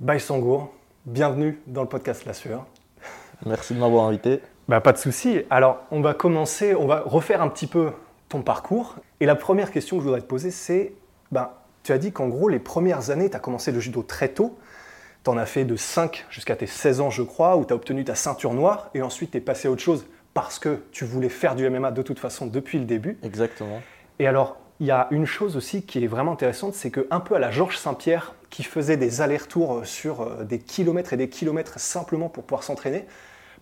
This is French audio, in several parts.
Bye Sangour, bienvenue dans le podcast La Sueur. Merci de m'avoir invité. Bah, pas de souci. Alors, on va commencer, on va refaire un petit peu ton parcours. Et la première question que je voudrais te poser, c'est bah, tu as dit qu'en gros, les premières années, tu as commencé le judo très tôt. Tu en as fait de 5 jusqu'à tes 16 ans, je crois, où tu as obtenu ta ceinture noire. Et ensuite, tu es passé à autre chose parce que tu voulais faire du MMA de toute façon depuis le début. Exactement. Et alors, il y a une chose aussi qui est vraiment intéressante, c'est que un peu à la Georges Saint-Pierre, qui faisait des allers-retours sur euh, des kilomètres et des kilomètres simplement pour pouvoir s'entraîner,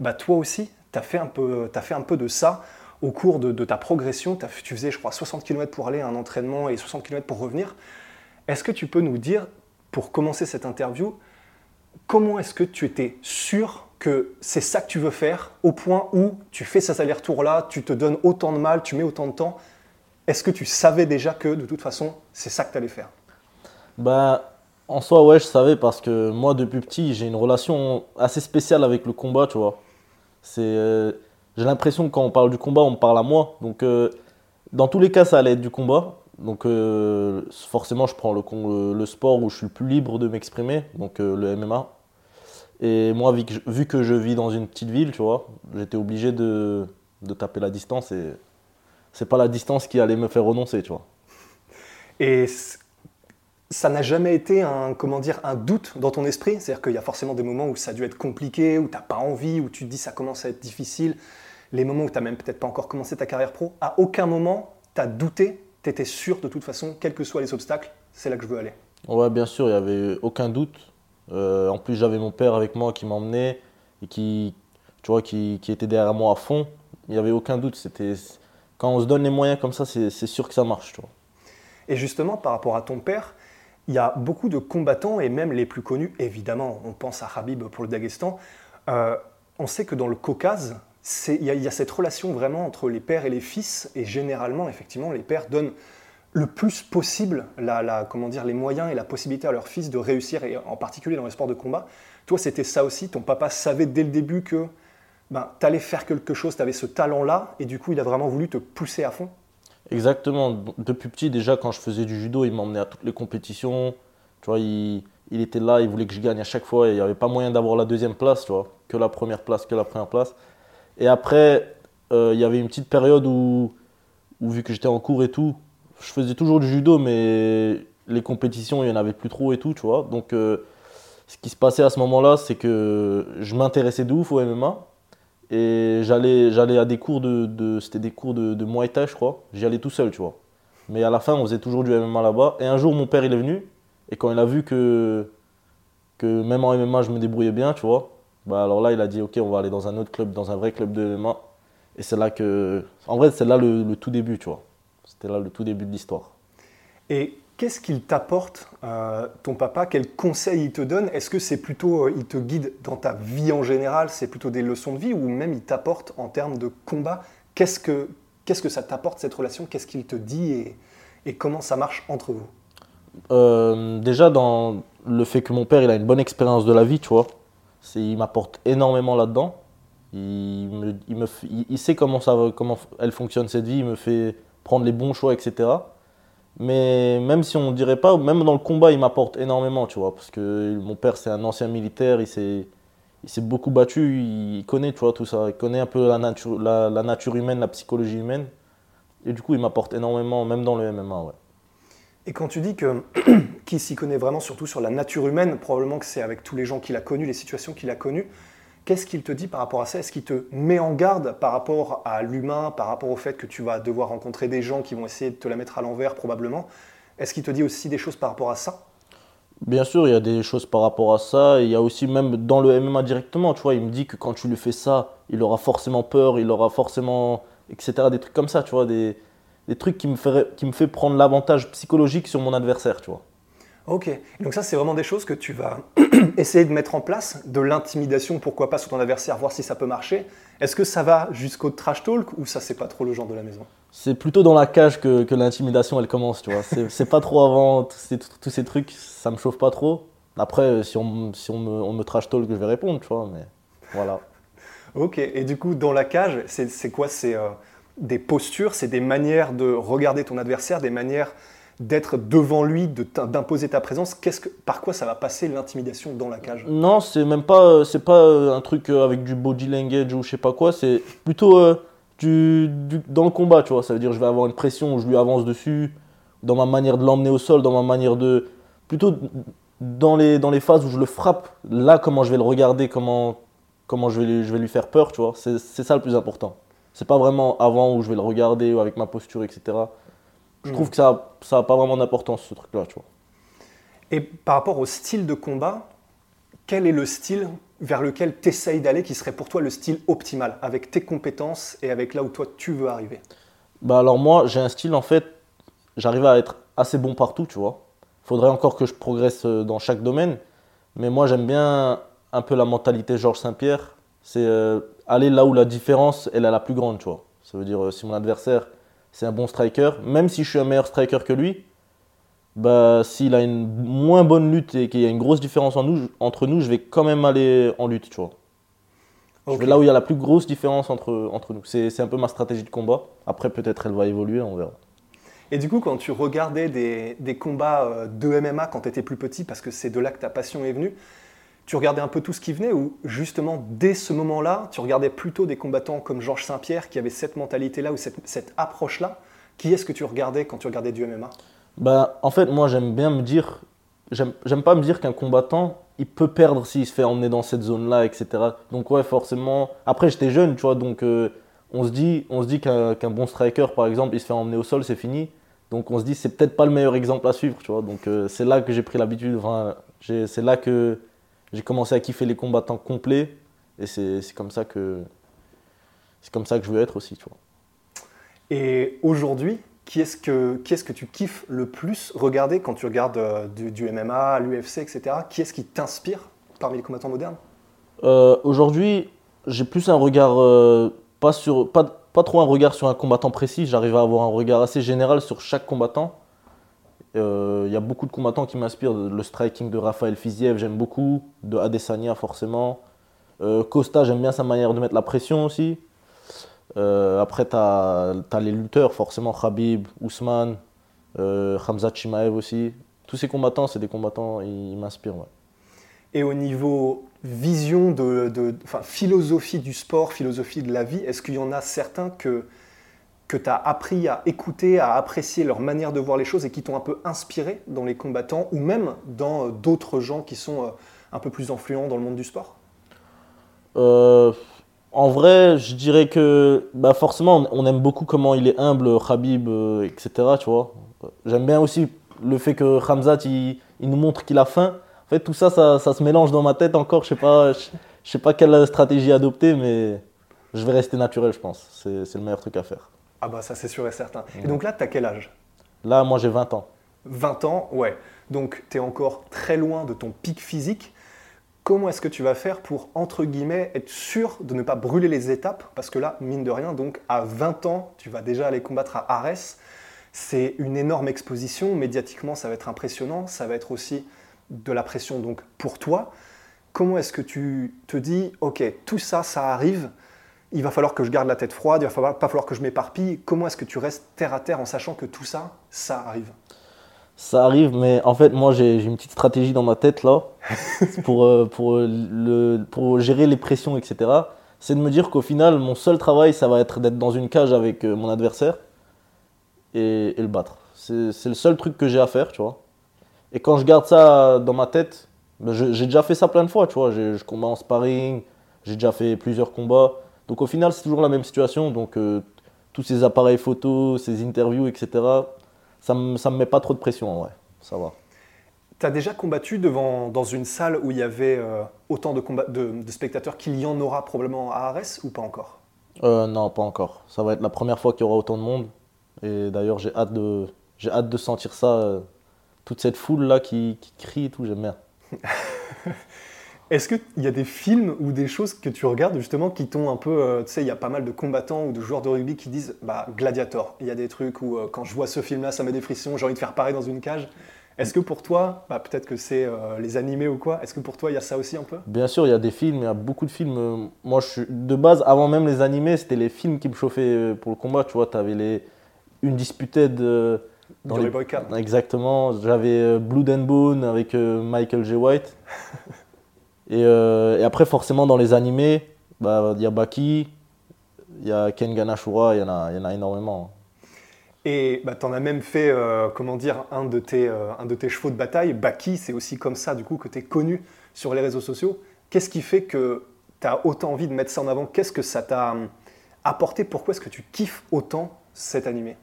bah toi aussi, tu as, fait un peu- fait un peu de ça au cours de, ta progression. Tu faisais, je crois, 60 km pour aller à un entraînement et 60 km pour revenir. Est-ce que tu peux nous dire, pour commencer cette interview, comment est-ce que tu étais sûr que c'est ça que tu veux faire au point où tu fais ces allers-retours-là, tu te donnes autant de mal, tu mets autant de temps Est-ce que tu savais déjà que de toute façon, c'est ça que tu allais faire? Bah, en soi, ouais, je savais parce que moi, depuis petit, j'ai une relation assez spéciale avec le combat, tu vois. Euh, j'ai l'impression que quand on parle du combat, on me parle à moi. Donc, euh, dans tous les cas, ça allait être du combat. Donc, euh, forcément, je prends le, sport où je suis le plus libre de m'exprimer, donc le MMA. Et moi, vu que, je, vu que je vis dans une petite ville, tu vois, j'étais obligé de, de taper la distance et c'est pas la distance qui allait me faire renoncer, tu vois. Et ça n'a jamais été un, comment dire, un doute dans ton esprit? C'est-à-dire qu'il y a forcément des moments où ça a dû être compliqué, où tu n'as pas envie, où tu te dis ça commence à être difficile, les moments où tu n'as même peut-être pas encore commencé ta carrière pro. À aucun moment, tu as douté, tu étais sûr de toute façon, quels que soient les obstacles, c'est là que je veux aller. Ouais, bien sûr, il n'y avait aucun doute. Euh, en plus, j'avais mon père avec moi qui m'emmenait et qui, tu vois, qui, qui était derrière moi à fond. Il n'y avait aucun doute. C'était, quand on se donne les moyens comme ça, c'est sûr que ça marche. Tu vois. Et justement, par rapport à ton père, il y a beaucoup de combattants, et même les plus connus, évidemment, on pense à Habib pour le Daghestan. Euh, on sait que dans le Caucase, il y, a- cette relation vraiment entre les pères et les fils, et généralement, effectivement, les pères donnent le plus possible la- comment dire, les moyens et la possibilité à leurs fils de réussir, et en particulier dans les sports de combat. Toi, c'était ça aussi, ton papa savait dès le début que ben, tu allais faire quelque chose, tu avais ce talent-là, et du coup, il a vraiment voulu te pousser à fond. Exactement. Depuis petit, déjà, quand je faisais du judo, il m'emmenait à toutes les compétitions. Tu vois, il, était là, il voulait que je gagne à chaque fois. Et il n'y avait pas moyen d'avoir la deuxième place, tu vois. Que la première place, que la première place. Et après, euh, il y avait une petite période où, où vu que j'étais en cours et tout, je faisais toujours du judo, mais les compétitions, il n'y en avait plus trop et tout, tu vois. Donc, euh, ce qui se passait à ce moment-là, c'est que je m'intéressais de ouf au MMA. Et j'allais, j'allais à des cours de, de- c'était des cours de, Muay Thai, je crois. J'y allais tout seul, tu vois. Mais à la fin, on faisait toujours du MMA là-bas. Et un jour, mon père, il est venu. Et quand il a vu que, que même en MMA, je me débrouillais bien, tu vois. Bah alors là, il a dit, ok, on va aller dans un autre club, dans un vrai club de MMA. Et c'est là que, en vrai, c'est là le, le tout début, tu vois. C'était là le tout début de l'histoire. Et qu'est-ce qu'il t'apporte, euh, ton papa? Quels conseils il te donne? Est-ce que c'est plutôt, euh, il te guide dans ta vie en général? C'est plutôt des leçons de vie ou même il t'apporte en termes de combat? Qu'est-ce que, que ça t'apporte cette relation? Qu'est-ce qu'il te dit et, comment ça marche entre vous? Euh, déjà, dans le fait que mon père il a une bonne expérience de la vie, tu vois, il m'apporte énormément là-dedans. Il, me, il, me il- sait comment, ça, comment elle fonctionne cette vie, il me fait prendre les bons choix, etc. Mais même si on ne dirait pas, même dans le combat, il m'apporte énormément, tu vois, parce que mon père c'est un ancien militaire, il s'est, il s'est beaucoup battu, il connaît, tu vois, tout ça, il connaît un peu la nature, la, nature humaine, la psychologie humaine. Et du coup, il m'apporte énormément, même dans le MMA, ouais. Et quand tu dis que qu'il s'y connaît vraiment surtout sur la nature humaine, probablement que c'est avec tous les gens qu'il a connus, les situations qu'il a connues, qu'est-ce qu'il te dit par rapport à ça? Est-ce qu'il te met en garde par rapport à l'humain, par rapport au fait que tu vas devoir rencontrer des gens qui vont essayer de te la mettre à l'envers probablement? Est-ce qu'il te dit aussi des choses par rapport à ça? Bien sûr, il y a des choses par rapport à ça. Il y a aussi même dans le MMA directement, tu vois, il me dit que quand tu lui fais ça, il aura forcément peur, il aura forcément, etc. Des trucs comme ça, tu vois, des, trucs qui me, fait prendre l'avantage psychologique sur mon adversaire, tu vois. Ok, donc ça c'est vraiment des choses que tu vas essayer de mettre en place, de l'intimidation, pourquoi pas sur ton adversaire, voir si ça peut marcher. Est-ce que ça va jusqu'au trash talk ou ça c'est pas trop le genre de la maison? C'est plutôt dans la cage que, que l'intimidation elle commence, tu vois. C'est pas trop avant, tous ces, tous ces trucs, ça me chauffe pas trop. Après, si on, si on, me, on me trash talk, je vais répondre, tu vois, mais voilà. Ok, et du coup dans la cage, c'est c'est quoi? C'est euh, des postures, c'est des manières de regarder ton adversaire, des manières d'être devant lui, d'imposer ta présence. Qu'est-ce que, par quoi ça va passer l'intimidation dans la cage? Non, c'est même pas, c'est pas euh, un truc euh, avec du body language ou je sais pas quoi, c'est plutôt euh, du, dans le combat, tu vois. Ça veut dire je vais avoir une pression où je lui avance dessus, dans ma manière de l'emmener au sol, dans ma manière de. Plutôt dans les, dans les phases où je le frappe, là, comment je vais le regarder, comment, comment je, vais je vais lui faire peur, tu vois. C'est ça le plus important. C'est pas vraiment avant où je vais le regarder ou avec ma posture, etc. Je Mm. trouve que ça ça a pas vraiment d'importance, ce truc-là, tu vois. Et par rapport au style de combat, quel est le style vers lequel tu essayes d'aller qui serait pour toi le style optimal, avec tes compétences et avec là où toi tu veux arriver? Bah alors moi, j'ai un style en fait, j'arrive à être assez bon partout, tu vois. Faudrait encore que je progresse euh, dans chaque domaine, mais moi j'aime bien un peu la mentalité Georges Saint-Pierre, c'est euh, aller là où la différence elle est la plus grande, tu vois. Ça veut dire euh, si mon adversaire c'est un bon striker, même si je suis un meilleur striker que lui, bah s'il a une moins bonne lutte et qu'il y a une grosse différence en nous, entre nous, je vais quand même aller en lutte, tu vois. Je Ok. vais là où il y a la plus grosse différence entre, entre nous. C'est c'est un peu ma stratégie de combat. Après, peut-être elle va évoluer, on verra. Et du coup, quand tu regardais des, des combats euh, de MMA quand tu étais plus petit, parce que c'est de là que ta passion est venue, tu regardais un peu tout ce qui venait ou justement dès ce moment-là, tu regardais plutôt des combattants comme Georges Saint-Pierre qui avaient cette mentalité-là ou cette, cette approche-là? Qui est-ce que tu regardais quand tu regardais du MMA Bah, en fait, moi, j'aime bien me dire. J'aime pas me dire qu'un combattant, il peut perdre s'il se fait emmener dans cette zone-là, etc. Donc, ouais, forcément. Après, j'étais jeune, tu vois, donc euh, on se dit, dit qu'un qu'un bon striker, par exemple, il se fait emmener au sol, c'est fini. Donc, on se dit, c'est peut-être pas le meilleur exemple à suivre, tu vois. Donc, euh, c'est là que j'ai pris l'habitude. Enfin, c'est là que j'ai commencé à kiffer les combattants complets. Et c'est comme ça que. C'est comme ça que je veux être aussi, tu vois. Et aujourd'hui, qui est-ce que, qui est-ce que tu kiffes le plus regarder quand tu regardes euh, du, du MMA, l'UFC, etc. Qui est-ce qui t'inspire parmi les combattants modernes? Euh, Aujourd'hui, j'ai plus un regard, euh, pas, sur, pas, pas trop un regard sur un combattant précis, j'arrive à avoir un regard assez général sur chaque combattant. Euh, Il y a beaucoup de combattants qui m'inspirent. Le striking de Raphaël Fiziev, j'aime beaucoup. De Adesanya, forcément. Euh, Costa, j'aime bien sa manière de mettre la pression aussi. Euh, après, tu as, les lutteurs, forcément, Khabib, Ousmane, euh, Hamza Chimaev aussi. Tous ces combattants, c'est des combattants, ils, m'inspirent. Et au niveau vision, de, de- enfin, philosophie du sport, philosophie de la vie, est-ce qu'il y en a certains que, que tu as appris à écouter, à apprécier leur manière de voir les choses et qui t'ont un peu inspiré dans les combattants ou même dans euh, d'autres gens qui sont euh, un peu plus influents dans le monde du sport? Euh, en vrai, je dirais que bah forcément, on aime beaucoup comment il est humble, Khabib, etc. Tu vois. J'aime bien aussi le fait que Hamzat, il, il nous montre qu'il a faim. En fait, tout ça, ça, ça se mélange dans ma tête encore. Je sais je, sais pas quelle stratégie adopter, mais je vais rester naturel, je pense. C'est le meilleur truc à faire. Ah bah ça c'est sûr et certain. Et donc là, tu as quel âge? Là, moi, j'ai 20 ans. 20 ans, ouais. Donc tu es encore très loin de ton pic physique. Comment est-ce que tu vas faire pour, entre guillemets, être sûr de ne pas brûler les étapes? Parce que là, mine de rien, donc à 20 ans, tu vas déjà aller combattre à Arès. C'est une énorme exposition. Médiatiquement, ça va être impressionnant. Ça va être aussi de la pression donc pour toi. Comment est-ce que tu te dis, ok, tout ça, ça arrive. Il va falloir que je garde la tête froide. Il va falloir, pas falloir que je m'éparpille. Comment est-ce que tu restes terre à terre en sachant que tout ça, ça arrive? Ça arrive, mais en fait, moi, j'ai une petite stratégie dans ma tête là, pour, euh, euh, pour gérer les pressions, etc. C'est de me dire qu'au final, mon seul travail, ça va être d'être dans une cage avec euh, mon adversaire et, le battre. C'est le seul truc que j'ai à faire, tu vois. Et quand je garde ça dans ma tête, ben, je- j'ai déjà fait ça plein de fois, tu vois. J'ai- Je combats en sparring, j'ai déjà fait plusieurs combats. Donc au final, c'est toujours la même situation. Donc euh, tous ces appareils photos, ces interviews, etc ça ça me met pas trop de pression en vrai. Ça va. Tu as déjà combattu devant, dans une salle où il y avait euh, autant de, combat- de, de spectateurs qu'il y en aura probablement à Arès ou pas encore? Euh, non, pas encore. Ça va être la première fois qu'il y aura autant de monde. Et d'ailleurs, j'ai hâte de, j'ai hâte de sentir ça euh, toute cette foule là qui, qui crie et tout, j'aime bien. Est-ce qu'il y a des films ou des choses que tu regardes justement qui t'ont un peu. euh, tu sais, il y a pas mal de combattants ou de joueurs de rugby qui disent Bah, Gladiator. Il y a des trucs où euh, quand je vois ce film-là, ça met des frissons, j'ai envie de faire pareil dans une cage. Est-ce que pour toi, bah, peut-être que c'est euh, les animés ou quoi, est-ce que pour toi il y a ça aussi un peu? Bien sûr, il y a des films, il y a beaucoup de films. Moi, je suis de base, avant même les animés, c'était les films qui me chauffaient pour le combat. Tu vois, tu avais les une disputed euh, dans les- boy. Exactement. J'avais Blood and Bone avec Michael J. White. et, euh, et après, forcément, dans les animés, bah, il y a Baki, il y a Ken Ganashura, il y en a, y en a énormément. Et bah, tu en as même fait, euh, comment dire, un de, tes, euh, un de tes chevaux de bataille. Baki, c'est aussi comme ça, du coup, que tu es connu sur les réseaux sociaux. Qu'est-ce qui fait que tu as autant envie de mettre ça en avant? Qu'est-ce que ça t'a hum, apporté? Pourquoi est-ce que tu kiffes autant cet animé?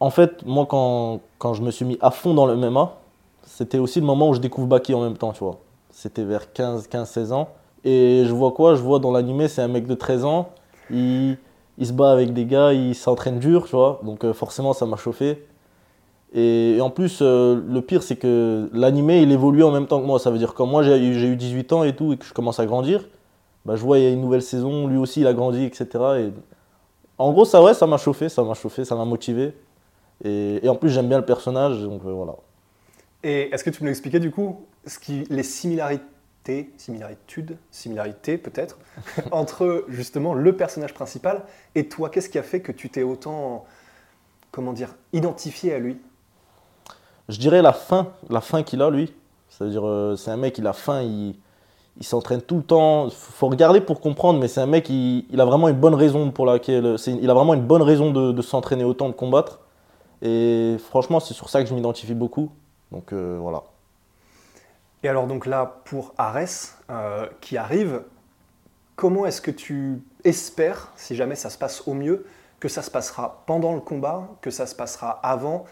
En fait, moi, quand, quand je me suis mis à fond dans le MMA, c'était aussi le moment où je découvre Baki en même temps, tu vois. C'était vers 15, 15, 16 ans. Et je vois quoi? Je vois dans l'animé, c'est un mec de 13 ans. Il, se bat avec des gars, il s'entraîne dur, tu vois. Donc euh, forcément, ça m'a chauffé. Et, en plus, euh, le pire, c'est que l'animé, il évolue en même temps que moi. Ça veut dire quand moi, j'ai eu j'ai eu 18 ans et tout, et que je commence à grandir, bah, je vois, il y a une nouvelle saison, lui aussi, il a grandi, etc. Et en gros, ça, ouais, ça m'a chauffé, ça m'a chauffé, ça m'a motivé. Et, et en plus, j'aime bien le personnage, donc euh, voilà. Et est-ce que tu peux nous expliquer, du coup, ce qui, les similarités, similitudes, similarités peut-être, entre justement le personnage principal et toi? Qu'est-ce qui a fait que tu t'es autant, comment dire, identifié à lui? Je dirais la faim, la faim qu'il a, lui. C'est-à-dire, euh, c'est un mec, il a faim, il, il s'entraîne tout le temps. Faut faut regarder pour comprendre, mais c'est un mec, il, il a vraiment une bonne raison pour laquelle. Il a vraiment une bonne raison de, de s'entraîner autant, de combattre. Et franchement, c'est sur ça que je m'identifie beaucoup. Donc euh, voilà. Et alors donc là, pour Arès, euh, qui arrive, comment est-ce que tu espères, si jamais ça se passe au mieux, que ça se passera pendant le combat, que ça se passera avant?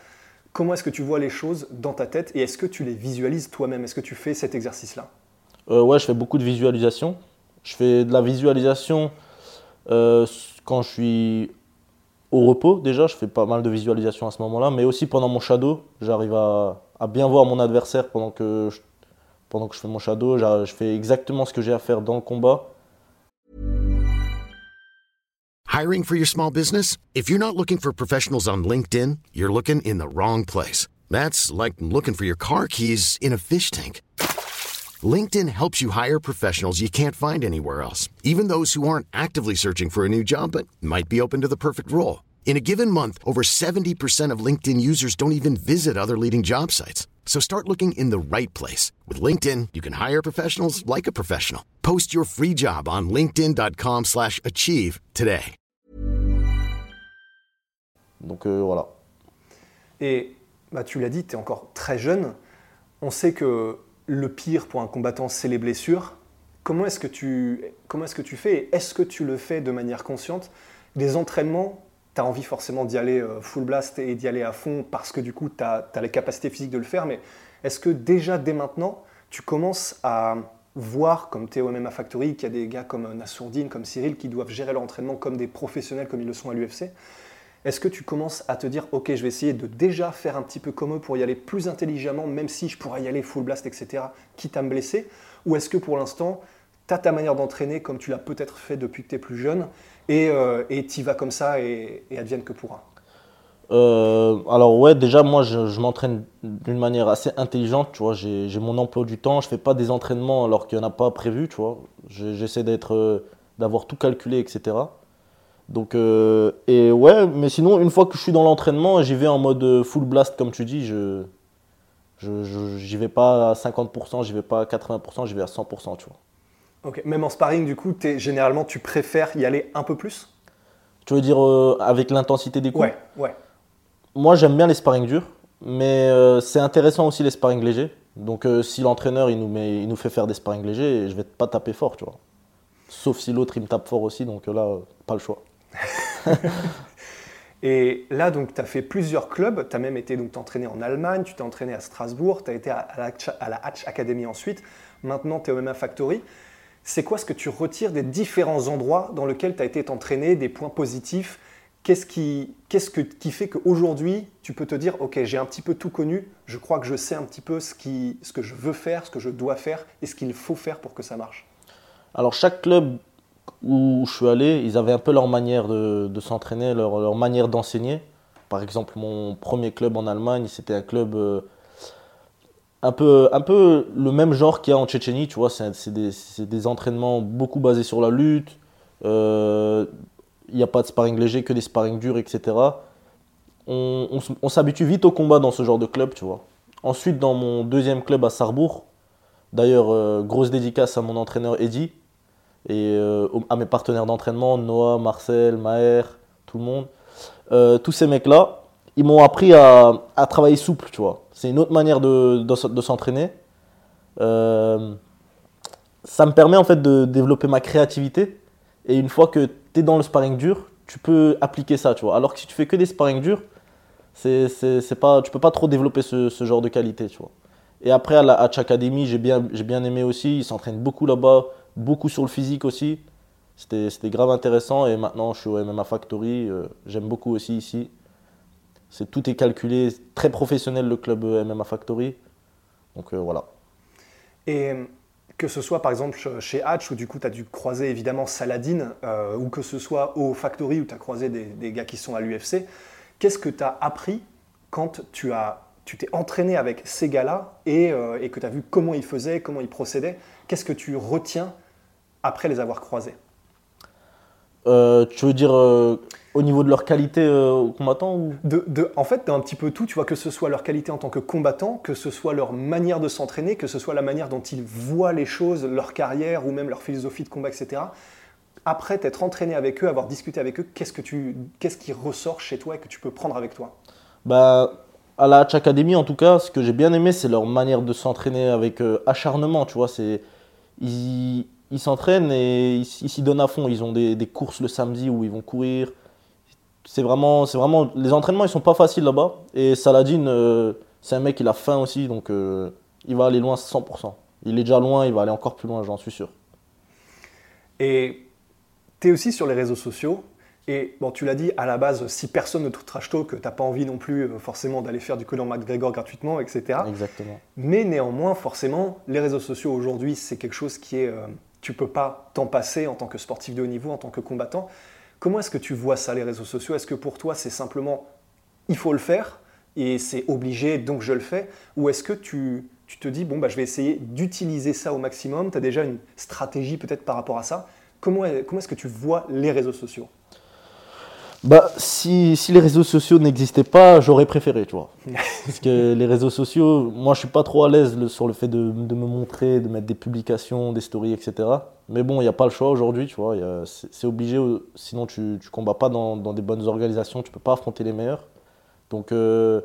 Comment est-ce que tu vois les choses dans ta tête et est-ce que tu les visualises toi-même? Est-ce que tu fais cet exercice-là? Euh, ouais, je fais beaucoup de visualisation. Je fais de la visualisation euh, quand je suis au repos. Déjà, je fais pas mal de visualisation à ce moment-là, mais aussi pendant mon shadow. J'arrive à, à bien voir mon adversaire pendant que je, pendant que je fais mon shadow. Je fais exactement ce que j'ai à faire dans le combat. Hiring for your small business? If you're not looking for professionals on LinkedIn, you're looking in the wrong place. That's like looking for your car keys in a fish tank. LinkedIn helps you hire professionals you can't find anywhere else, even those who aren't actively searching for a new job but might be open to the perfect role. In a given month, over 70% of LinkedIn users don't even visit other leading job sites. So start looking in the right place. With LinkedIn, you can hire professionals like a professional. Post your free job on linkedin.com/achieve slash achieve today. Donc euh, voilà. Et bah, tu l'as dit, tu es encore très jeune. On sait que le pire pour un combattant, c'est les blessures. Comment est-ce que tu, comment est-ce que tu fais et Est-ce que tu le fais de manière consciente? Des entraînements, tu as envie forcément d'y aller euh, full blast et d'y aller à fond parce que du coup, tu as, les capacités physiques de le faire. Mais est-ce que déjà, dès maintenant, tu commences à voir, comme tu es au MMA Factory, qu'il y a des gars comme Nassourdine, comme Cyril, qui doivent gérer leur entraînement comme des professionnels, comme ils le sont à l'UFC est-ce que tu commences à te dire, ok, je vais essayer de déjà faire un petit peu comme eux pour y aller plus intelligemment, même si je pourrais y aller full blast, etc., quitte à me blesser? Ou est-ce que pour l'instant, ta manière d'entraîner comme tu l'as peut-être fait depuis que tu es plus jeune et euh, tu y vas comme ça et, advienne que pourra Euh, alors ouais, déjà moi je, m'entraîne d'une manière assez intelligente, tu vois, j'ai mon emploi du temps, je fais pas des entraînements alors qu'il n'y en a pas prévu, tu vois, j'essaie d'être, euh, d'avoir tout calculé, etc. Donc, euh, et ouais, mais sinon, une fois que je suis dans l'entraînement, j'y vais en mode full blast, comme tu dis, je- j'y vais pas à 50%, j'y vais pas à 80%, j'y vais à 100%, tu vois. Ok, même en sparring, du coup, généralement, tu préfères y aller un peu plus? Tu veux dire euh, avec l'intensité des coups? Ouais, ouais. Moi, j'aime bien les sparring durs, mais euh, c'est intéressant aussi les sparring légers. Donc, euh, si l'entraîneur il nous, met, il nous fait faire des sparring légers, je vais pas taper fort, tu vois. Sauf si l'autre il me tape fort aussi, donc là, pas le choix. Et là, donc, tu as fait plusieurs clubs. Tu as même été donc entraîné en Allemagne, tu t'es entraîné à Strasbourg, tu as été à, la, à la Hatch Academy ensuite. Maintenant, tu es au MMA Factory. C'est quoi ce que tu retires des différents endroits dans lesquels tu as été entraîné, des points positifs? Qu'est-ce qui, qu'est-ce que, qui fait qu'aujourd'hui, tu peux te dire, OK, j'ai un petit peu tout connu, je crois que je sais un petit peu ce, qui, ce que je veux faire, ce que je dois faire et ce qu'il faut faire pour que ça marche? Alors chaque club où je suis allé, ils avaient un peu leur manière de, s'entraîner, leur, leur, manière d'enseigner. Par exemple, mon premier club en Allemagne, c'était un club euh, un, peu, un le même genre qu'il y a en Tchétchénie, tu vois, c'est des, entraînements beaucoup basés sur la lutte. Euh, il n'y a pas de sparring léger, que des sparring durs, etc. On, s'habitue vite au combat dans ce genre de club, tu vois. Ensuite, dans mon deuxième club à Sarrebourg, d'ailleurs, euh, grosse dédicace à mon entraîneur Eddy et euh, à mes partenaires d'entraînement, Noah, Marcel, Maher, tout le monde. Tous ces mecs-là, ils m'ont appris à, à, travailler souple, tu vois. C'est une autre manière de, de, s'entraîner. ça me permet en fait de développer ma créativité. Et une fois que tu es dans le sparring dur, tu peux appliquer ça, tu vois. Alors que si tu fais que des sparring durs, c'est, c'est, pas, tu peux pas trop développer ce, ce, genre de qualité, tu vois. Et après, à la Hatch Academy, j'ai bien, j'ai bien aimé aussi. Ils s'entraînent beaucoup là-bas, beaucoup sur le physique aussi. C'était, c'était grave intéressant. Et maintenant, je suis au MMA Factory. Euh, j'aime beaucoup aussi ici. C'est, tout est calculé, très professionnel le club euh, MMA Factory. Donc euh, voilà. Et que ce soit par exemple chez Hatch où du coup tu as dû croiser évidemment Saladin euh, ou que ce soit au Factory où tu as croisé des, gars qui sont à l'UFC, qu'est-ce que tu as appris quand tu as tu t'es entraîné avec ces gars-là et, euh, et, que tu as vu comment ils faisaient, comment ils procédaient? Qu'est-ce que tu retiens après les avoir croisés? Euh, Tu veux dire au niveau de leur qualité euh, combattant ou... de, de, En fait, un petit peu tout, tu vois, que ce soit leur qualité en tant que combattant, que ce soit leur manière de s'entraîner, que ce soit la manière dont ils voient les choses, leur carrière ou même leur philosophie de combat, etc. Après t'être entraîné avec eux, avoir discuté avec eux, qu'est-ce, que tu, qu'est-ce qui ressort chez toi et que tu peux prendre avec toi? Bah, À la Hatch Academy, en tout cas, ce que j'ai bien aimé, c'est leur manière de s'entraîner avec euh, acharnement, tu vois. C'est, ils, ils s'entraînent et ils, s'y donnent à fond. Ils ont des, des courses le samedi où ils vont courir c'est vraiment, c'est vraiment, les entraînements ils sont pas faciles là-bas. Et Saladin, euh, c'est un mec il a faim aussi, donc euh, il va aller loin 100%. Il est déjà loin, il va aller encore plus loin, j'en suis sûr. Et tu es aussi sur les réseaux sociaux. Et bon, tu l'as dit, à la base, si personne ne te trash talk, tu n'as pas envie non plus euh, forcément d'aller faire du Conor McGregor gratuitement, etc. Exactement. Mais néanmoins, forcément, les réseaux sociaux aujourd'hui, c'est quelque chose qui est. Euh, tu peux pas t'en passer en tant que sportif de haut niveau, en tant que combattant. Comment est-ce que tu vois ça, les réseaux sociaux? Est-ce que pour toi, c'est simplement il faut le faire et c'est obligé, donc je le fais? Ou est-ce que tu, te dis, bon, bah, je vais essayer d'utiliser ça au maximum? Tu as déjà une stratégie peut-être par rapport à ça. Comment, comment est-ce que tu vois les réseaux sociaux? Bah, si, si, les réseaux sociaux n'existaient pas, j'aurais préféré, tu vois. Parce que les réseaux sociaux, moi, je suis pas trop à l'aise sur le fait de, de, me montrer, de mettre des publications, des stories, etc. Mais bon, il n'y a pas le choix aujourd'hui, tu vois. C'est obligé, sinon tu ne combats pas dans, dans, des bonnes organisations, tu peux pas affronter les meilleurs. Donc, euh,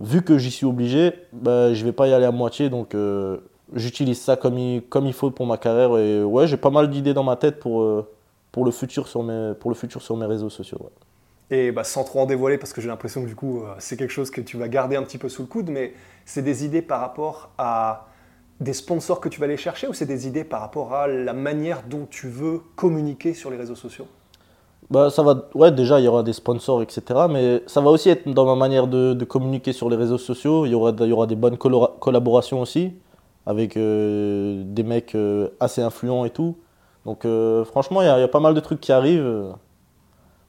vu que j'y suis obligé, bah, je vais pas y aller à moitié. Donc, euh, j'utilise ça comme il, comme il faut pour ma carrière. Et ouais, j'ai pas mal d'idées dans ma tête pour... Euh, pour le futur sur mes, pour le futur sur mes réseaux sociaux. Ouais. Et bah, sans trop en dévoiler, parce que j'ai l'impression que du coup, euh, c'est quelque chose que tu vas garder un petit peu sous le coude, mais c'est des idées par rapport à des sponsors que tu vas aller chercher ou c'est des idées par rapport à la manière dont tu veux communiquer sur les réseaux sociaux? Bah, ça va, ouais, déjà, il y aura des sponsors, etc. Mais ça va aussi être dans ma manière de, de communiquer sur les réseaux sociaux. Il y aura, il y aura des bonnes collaborations aussi avec euh, des mecs euh, assez influents et tout. Donc euh, franchement, il y, a pas mal de trucs qui arrivent. Euh,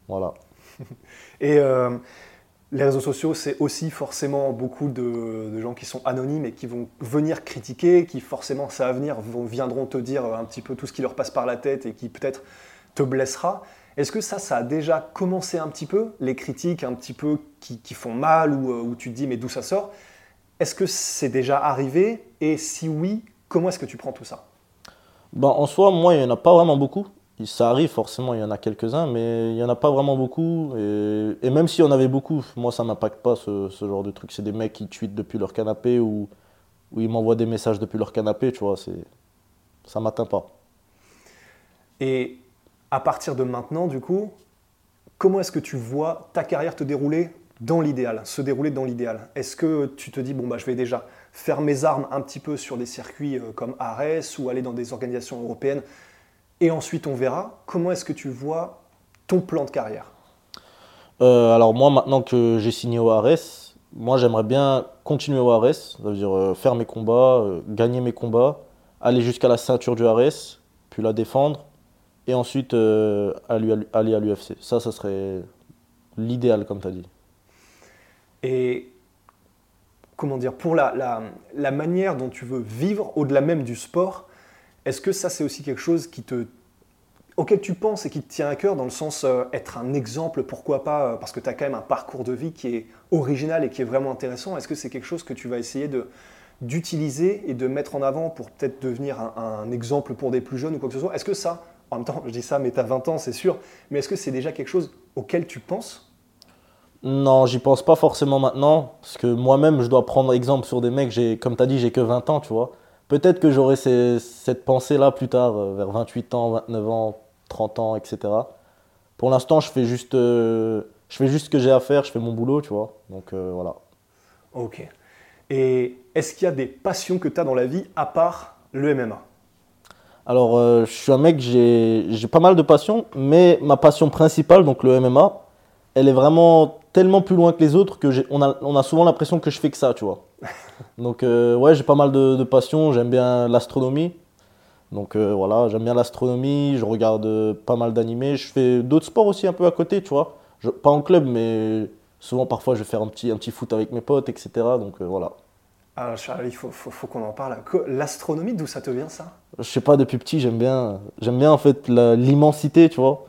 voilà. Et euh, les réseaux sociaux, c'est aussi forcément beaucoup de, gens qui sont anonymes et qui vont venir critiquer, qui forcément, ça à venir, viendront te dire un petit peu tout ce qui leur passe par la tête et qui peut-être te blessera. Est-ce que ça, ça a déjà commencé un petit peu, les critiques un petit peu qui, font mal ou où tu dis mais d'où ça sort? Est-ce que c'est déjà arrivé? Et si oui, comment est-ce que tu prends tout ça? Ben, En soi, moi, il n'y en a pas vraiment beaucoup. Ça arrive, forcément, il y en a quelques-uns, mais il n'y en a pas vraiment beaucoup. Et, même s'il y en avait beaucoup, moi, ça ne m'impacte pas ce, genre de truc. C'est des mecs qui tweetent depuis leur canapé ou, ou ils m'envoient des messages depuis leur canapé, tu vois. Ça ne m'atteint pas. Et à partir de maintenant, du coup, comment est-ce que tu vois ta carrière te dérouler dans l'idéal, se dérouler dans l'idéal? Est-ce que tu te dis, bon, bah, je vais déjà faire mes armes un petit peu sur des circuits euh, comme Ares ou aller dans des organisations européennes et ensuite on verra Comment est-ce que tu vois ton plan de carrière? Euh, alors moi, maintenant que j'ai signé au Ares, moi j'aimerais bien continuer au Ares, ça veut dire euh, faire mes combats, euh, gagner mes combats, aller jusqu'à la ceinture du Ares, puis la défendre, et ensuite aller à aller à l'UFC. Ça, ça serait l'idéal, comme tu as dit. Et comment dire, pour la, la- manière dont tu veux vivre au-delà même du sport, est-ce que ça c'est aussi quelque chose qui te, auquel tu penses et qui te tient à cœur dans le sens euh, être un exemple, pourquoi pas, euh, parce que tu as quand même un parcours de vie qui est original et qui est vraiment intéressant. Est-ce que c'est quelque chose que tu vas essayer d'utiliser et de mettre en avant pour peut-être devenir un, un exemple pour des plus jeunes ou quoi que ce soit? Est-ce que ça, en même temps, je dis ça, mais tu as 20 ans, c'est sûr, mais est-ce que c'est déjà quelque chose auquel tu penses Non, j'y pense pas forcément maintenant, parce que moi-même, je dois prendre exemple sur des mecs, j'ai, comme tu as dit, j'ai que 20 ans, tu vois. Peut-être que j'aurai ces- cette pensée-là plus tard, euh, vers 28 ans, 29 ans, 30 ans, etc. Pour l'instant, je fais juste, euh, je fais juste ce que j'ai à faire, je fais mon boulot, tu vois. Donc euh, voilà. Ok. Et est-ce qu'il y a des passions que tu as dans la vie à part le MMA Alors, euh, je suis un mec, j'ai j'ai pas mal de passions, mais ma passion principale, donc le MMA, elle est vraiment tellement plus loin que les autres que on a, on a souvent l'impression que je fais que ça, tu vois. Donc, euh, ouais, j'ai pas mal de, de passions. J'aime bien l'astronomie. Donc, euh, voilà, j'aime bien l'astronomie. Je regarde euh, pas mal d'animés. Je fais d'autres sports aussi un peu à côté, tu vois. Je- pas en club, mais souvent, parfois, je vais faire un petit, un petit foot avec mes potes, etc. Donc, euh, voilà. Ah, Charlie, il faut, faut- faut qu'on en parle. L'astronomie, d'où ça te vient ça? Je sais pas, depuis petit, j'aime bien, j'aime bien en fait l'immensité, tu vois.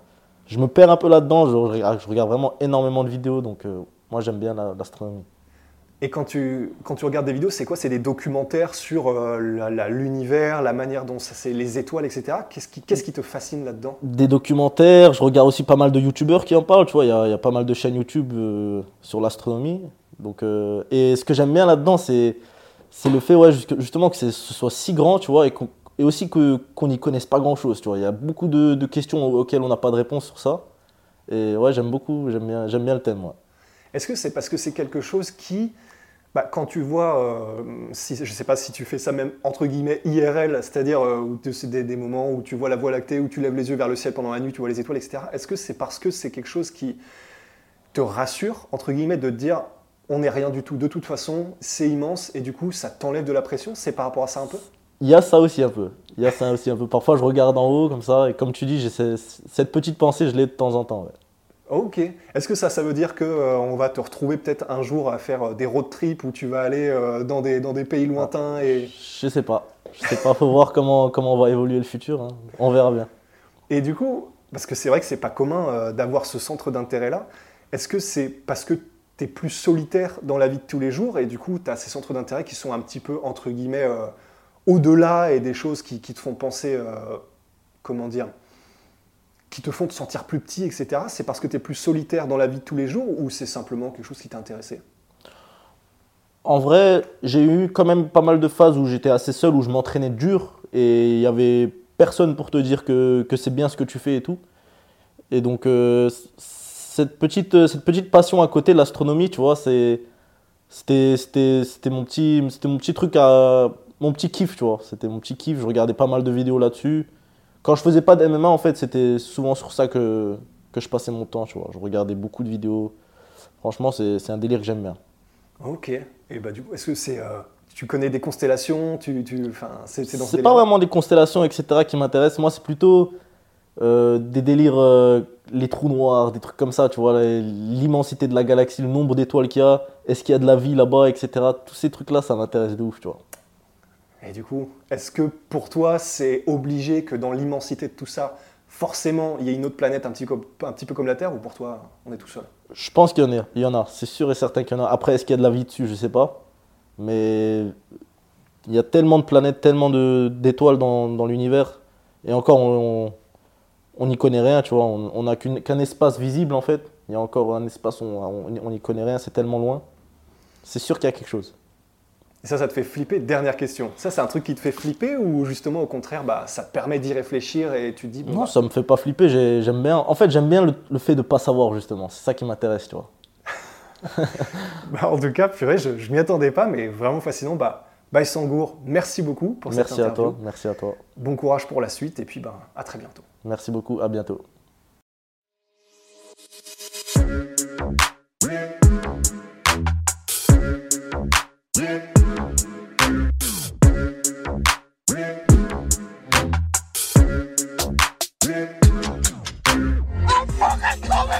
Je me perds un peu là-dedans, je, regarde- je regarde vraiment énormément de vidéos, donc euh, moi j'aime bien la- l'astronomie. Et quand tu, quand tu regardes des vidéos, c'est quoi? C'est des documentaires sur euh, la- l'univers, la, manière dont ça, c'est les étoiles, etc. Qu'est-ce qui, qu'est-ce qui te fascine là-dedans? Des documentaires, je regarde aussi pas mal de youtubeurs qui en parlent, tu vois, il y a, il y a pas mal de chaînes YouTube euh, sur l'astronomie. Donc, et ce que j'aime bien là-dedans, c'est, c'est le fait ouais, justement que ce soit si grand, tu vois, et, qu'on- et aussi que, qu'on n'y connaisse pas grand-chose, tu vois. Il y a beaucoup de, questions auxquelles on n'a pas de réponse sur ça. Et ouais, j'aime beaucoup, j'aime bien, j'aime bien le thème, ouais. Est-ce que c'est parce que c'est quelque chose qui, bah, quand tu vois, euh, je ne sais pas si tu fais ça même entre guillemets IRL, c'est-à-dire euh, des, des moments où tu vois la voie lactée, où tu lèves les yeux vers le ciel pendant la nuit, tu vois les étoiles, etc. Est-ce que c'est parce que c'est quelque chose qui te rassure, entre guillemets, de te dire on n'est rien du tout, de toute façon, c'est immense, et du coup ça t'enlève de la pression? C'est par rapport à ça un peu? Il y a ça aussi un peu. Il y a ça aussi un peu. Parfois, je regarde en haut comme ça, et comme tu dis, j'ai ce- cette petite pensée, je l'ai de temps en temps. ouais. Ok. Est-ce que ça, ça veut dire que euh, on va te retrouver peut-être un jour à faire euh, des road trips où tu vas aller euh, dans, des, dans des pays lointains et, Je sais pas. Je sais pas, faut voir comment, comment va évoluer le futur. hein. On verra bien. et du coup, parce que c'est vrai que c'est pas commun euh, d'avoir ce centre d'intérêt-là, est-ce que c'est parce que tu es plus solitaire dans la vie de tous les jours et du coup tu as ces centres d'intérêt qui sont un petit peu, entre guillemets, au-delà et des choses qui, te font penser, euh, comment dire, qui te font te sentir plus petit, etc. C'est parce que tu es plus solitaire dans la vie de tous les jours ou c'est simplement quelque chose qui t'a intéressé En vrai, j'ai eu quand même pas mal de phases où j'étais assez seul, où je m'entraînais dur, et il y avait personne pour te dire que, c'est bien ce que tu fais et tout. Et donc, euh, cette, petite, cette petite passion à côté de l'astronomie, tu vois, mon c'était mon petit truc, à, mon petit kiff, tu vois. C'était mon petit kiff, je regardais pas mal de vidéos là-dessus. Quand je faisais pas de MMA, en fait, c'était souvent sur ça que, que je passais mon temps, tu vois. Je regardais beaucoup de vidéos. Franchement, c'est, c'est un délire que j'aime bien. Ok. Et bah du coup, est-ce que c'est, euh, tu connais des constellations, tu, tu, c'est, ce pas vraiment des constellations, etc., qui m'intéressent. Moi, c'est plutôt euh, des délires, euh, les trous noirs, des trucs comme ça, tu vois, l'immensité de la galaxie, le nombre d'étoiles qu'il y a, est-ce qu'il y a de la vie là-bas, etc. Tous ces trucs-là, ça m'intéresse de ouf, tu vois. Et du coup, est-ce que pour toi, c'est obligé que dans l'immensité de tout ça, forcément, il y ait une autre planète un petit, peu, comme la Terre, ou pour toi, on est tout seul? Je pense qu'il y en a, y en a, c'est sûr et certain qu'il y en a. Après, est-ce qu'il y a de la vie dessus, je sais pas. Mais il y a tellement de planètes, tellement d'étoiles dans, l'univers. Et encore, on n'y connaît rien, tu vois. On n'a qu'un espace visible, en fait. Il y a encore un espace on n'y connaît rien, c'est tellement loin. C'est sûr qu'il y a quelque chose. Et ça, ça te fait flipper Dernière question. Ça, c'est un truc qui te fait flipper, ou justement, au contraire, bah, ça te permet d'y réfléchir et tu te dis, bon, Non, bah, ça me fait pas flipper. j'ai- J'aime bien. En fait, j'aime bien le, le fait de pas savoir, justement. C'est ça qui m'intéresse, tu vois. bah, en tout cas, purée, je, je m'y attendais pas, mais vraiment fascinant. Bah, Bye Sangour, merci beaucoup pour Merci cette à interview. toi. Merci à toi. Bon courage pour la suite, et puis bah, à très bientôt. Merci beaucoup. À bientôt.